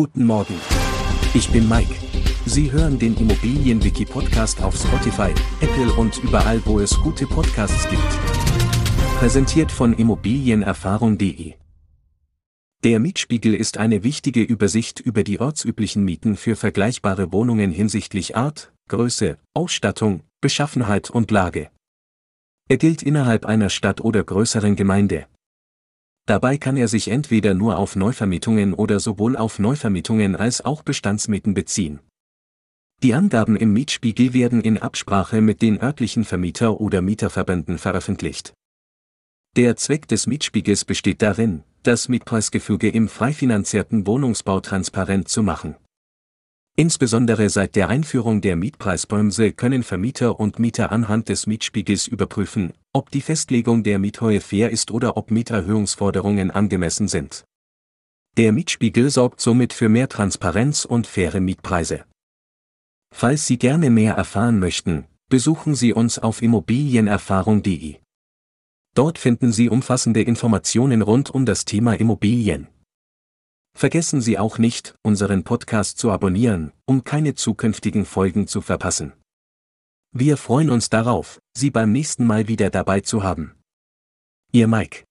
Guten Morgen. Ich bin Mike. Sie hören den Immobilienwiki-Podcast auf Spotify, Apple und überall, wo es gute Podcasts gibt. Präsentiert von Immobilienerfahrung.de. Der Mietspiegel ist eine wichtige Übersicht über die ortsüblichen Mieten für vergleichbare Wohnungen hinsichtlich Art, Größe, Ausstattung, Beschaffenheit und Lage. Er gilt innerhalb einer Stadt oder größeren Gemeinde. Dabei kann er sich entweder nur auf Neuvermietungen oder sowohl auf Neuvermietungen als auch Bestandsmieten beziehen. Die Angaben im Mietspiegel werden in Absprache mit den örtlichen Vermieter- oder Mieterverbänden veröffentlicht. Der Zweck des Mietspiegels besteht darin, das Mietpreisgefüge im frei finanzierten Wohnungsbau transparent zu machen. Insbesondere seit der Einführung der Mietpreisbremse können Vermieter und Mieter anhand des Mietspiegels überprüfen, ob die Festlegung der Miethöhe fair ist oder ob Mieterhöhungsforderungen angemessen sind. Der Mietspiegel sorgt somit für mehr Transparenz und faire Mietpreise. Falls Sie gerne mehr erfahren möchten, besuchen Sie uns auf immobilienerfahrung.de. Dort finden Sie umfassende Informationen rund um das Thema Immobilien. Vergessen Sie auch nicht, unseren Podcast zu abonnieren, um keine zukünftigen Folgen zu verpassen. Wir freuen uns darauf, Sie beim nächsten Mal wieder dabei zu haben. Ihr Mike.